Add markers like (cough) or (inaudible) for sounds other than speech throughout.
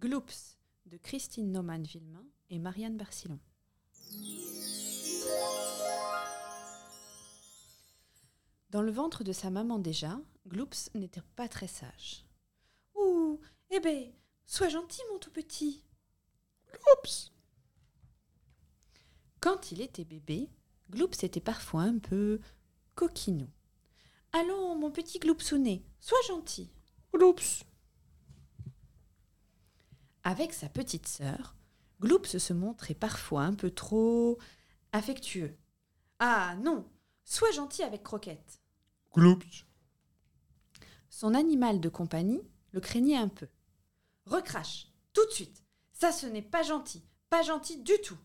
Gloops de Christine Naumann-Villemain et Marianne Barcillon. Dans le ventre de sa maman déjà, Gloops n'était pas très sage. Ouh, eh ben, sois gentil, mon tout petit. Gloops Quand il était bébé, Gloops était parfois un peu coquinou. Allons, mon petit Gloopsounet, sois gentil. Gloops Avec sa petite sœur, Gloops se montrait parfois un peu trop affectueux. Ah non, sois gentil avec Croquette. Gloops. Son animal de compagnie le craignait un peu. Recrache, tout de suite. Ça, ce n'est pas gentil. Pas gentil du tout.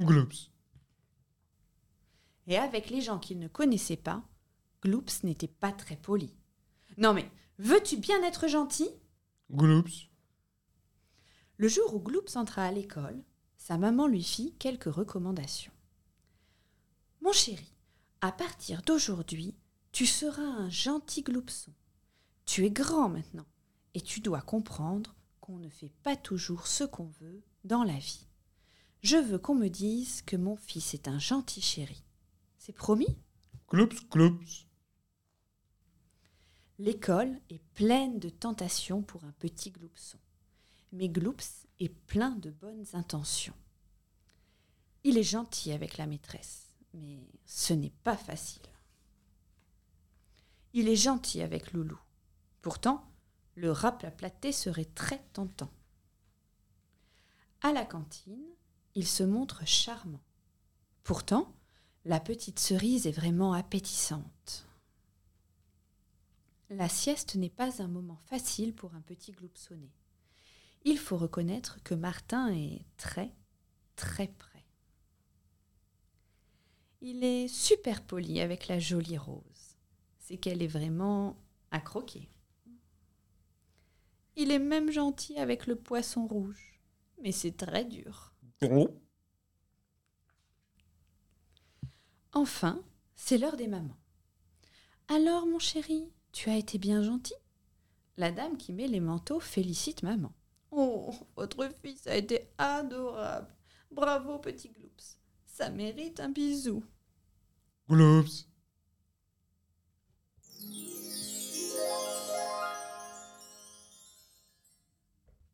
Gloops. Et avec les gens qu'il ne connaissait pas, Gloops n'était pas très poli. Non mais, veux-tu bien être gentil Gloops. Le jour où Gloops entra à l'école, sa maman lui fit quelques recommandations. Mon chéri, à partir d'aujourd'hui, tu seras un gentil gloupson. Tu es grand maintenant et tu dois comprendre qu'on ne fait pas toujours ce qu'on veut dans la vie. Je veux qu'on me dise que mon fils est un gentil chéri. C'est promis? Gloops, gloops. L'école est pleine de tentations pour un petit gloupson. Mais Gloops est plein de bonnes intentions. Il est gentil avec la maîtresse, mais ce n'est pas facile. Il est gentil avec Loulou. Pourtant, le raplaplaté serait très tentant. À la cantine, il se montre charmant. Pourtant, la petite cerise est vraiment appétissante. La sieste n'est pas un moment facile pour un petit gloupsonné. Il faut reconnaître que Martin est très, très près. Il est super poli avec la jolie rose. C'est qu'elle est vraiment à croquer. Il est même gentil avec le poisson rouge, mais c'est très dur. Gros. Enfin, c'est l'heure des mamans. Alors, mon chéri, tu as été bien gentil La dame qui met les manteaux félicite maman. (laughs) Votre fils a été adorable. Bravo, petit Gloops. Ça mérite un bisou. Gloops.